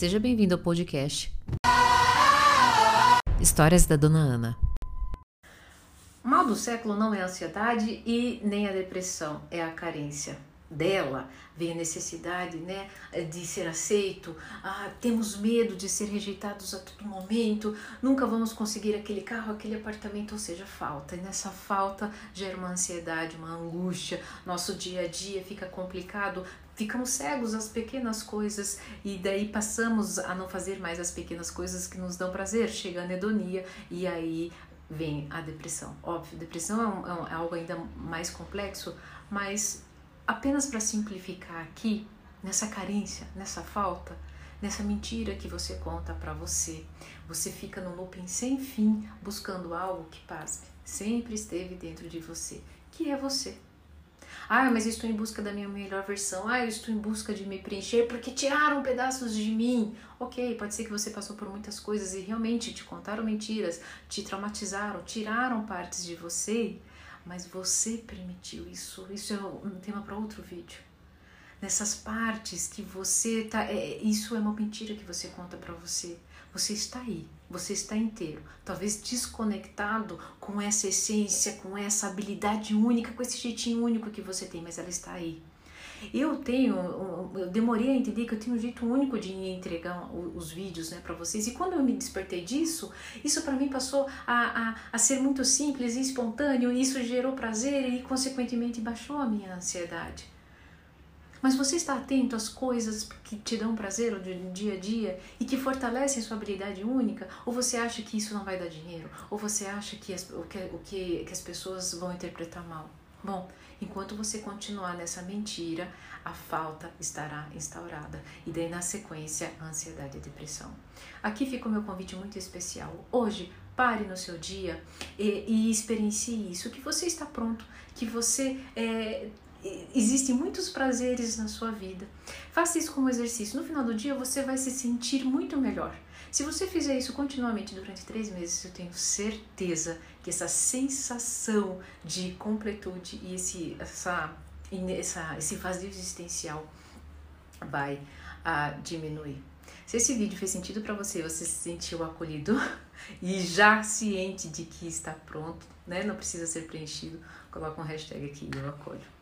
Seja bem-vindo ao podcast Histórias da Dona Ana. O mal do século não é a ansiedade e nem a depressão, é a carência dela vem a necessidade né, de ser aceito, ah, temos medo de ser rejeitados a todo momento, nunca vamos conseguir aquele carro, aquele apartamento, ou seja, falta. E nessa falta gera uma ansiedade, uma angústia, nosso dia a dia fica complicado, ficamos cegos às pequenas coisas e daí passamos a não fazer mais as pequenas coisas que nos dão prazer, chega a anedonia e aí vem a depressão. Óbvio, depressão é, um, é algo ainda mais complexo, mas apenas para simplificar aqui, nessa carência, nessa falta, nessa mentira que você conta para você. Você fica no looping sem fim, buscando algo que, pasme, sempre esteve dentro de você, que é você. Ah, mas estou em busca da minha melhor versão. Ah, eu estou em busca de me preencher porque tiraram pedaços de mim. Ok, pode ser que você passou por muitas coisas e realmente te contaram mentiras, te traumatizaram, tiraram partes de você mas você permitiu isso. Isso é um tema para outro vídeo. Nessas partes que você tá, é, isso é uma mentira que você conta para você. Você está aí, você está inteiro, talvez desconectado com essa essência, com essa habilidade única, com esse jeitinho único que você tem, mas ela está aí. Eu tenho, eu demorei a entender que eu tenho um jeito único de entregar os vídeos né, para vocês. E quando eu me despertei disso, isso para mim passou a, a, a ser muito simples e espontâneo. E isso gerou prazer e, consequentemente, baixou a minha ansiedade. Mas você está atento às coisas que te dão prazer no dia a dia e que fortalecem sua habilidade única? Ou você acha que isso não vai dar dinheiro? Ou você acha que as, o, que, o que, que as pessoas vão interpretar mal? Bom, enquanto você continuar nessa mentira, a falta estará instaurada e daí na sequência a ansiedade e a depressão. Aqui fica o meu convite muito especial. Hoje, pare no seu dia e, e experiencie isso, que você está pronto, que você é, existem muitos prazeres na sua vida. Faça isso como exercício. No final do dia, você vai se sentir muito melhor. Se você fizer isso continuamente durante três meses, eu tenho certeza que essa sensação de completude e esse, essa, essa, esse vazio existencial vai uh, diminuir. Se esse vídeo fez sentido para você, você se sentiu acolhido e já ciente de que está pronto, né? Não precisa ser preenchido, coloca um hashtag aqui, eu acolho.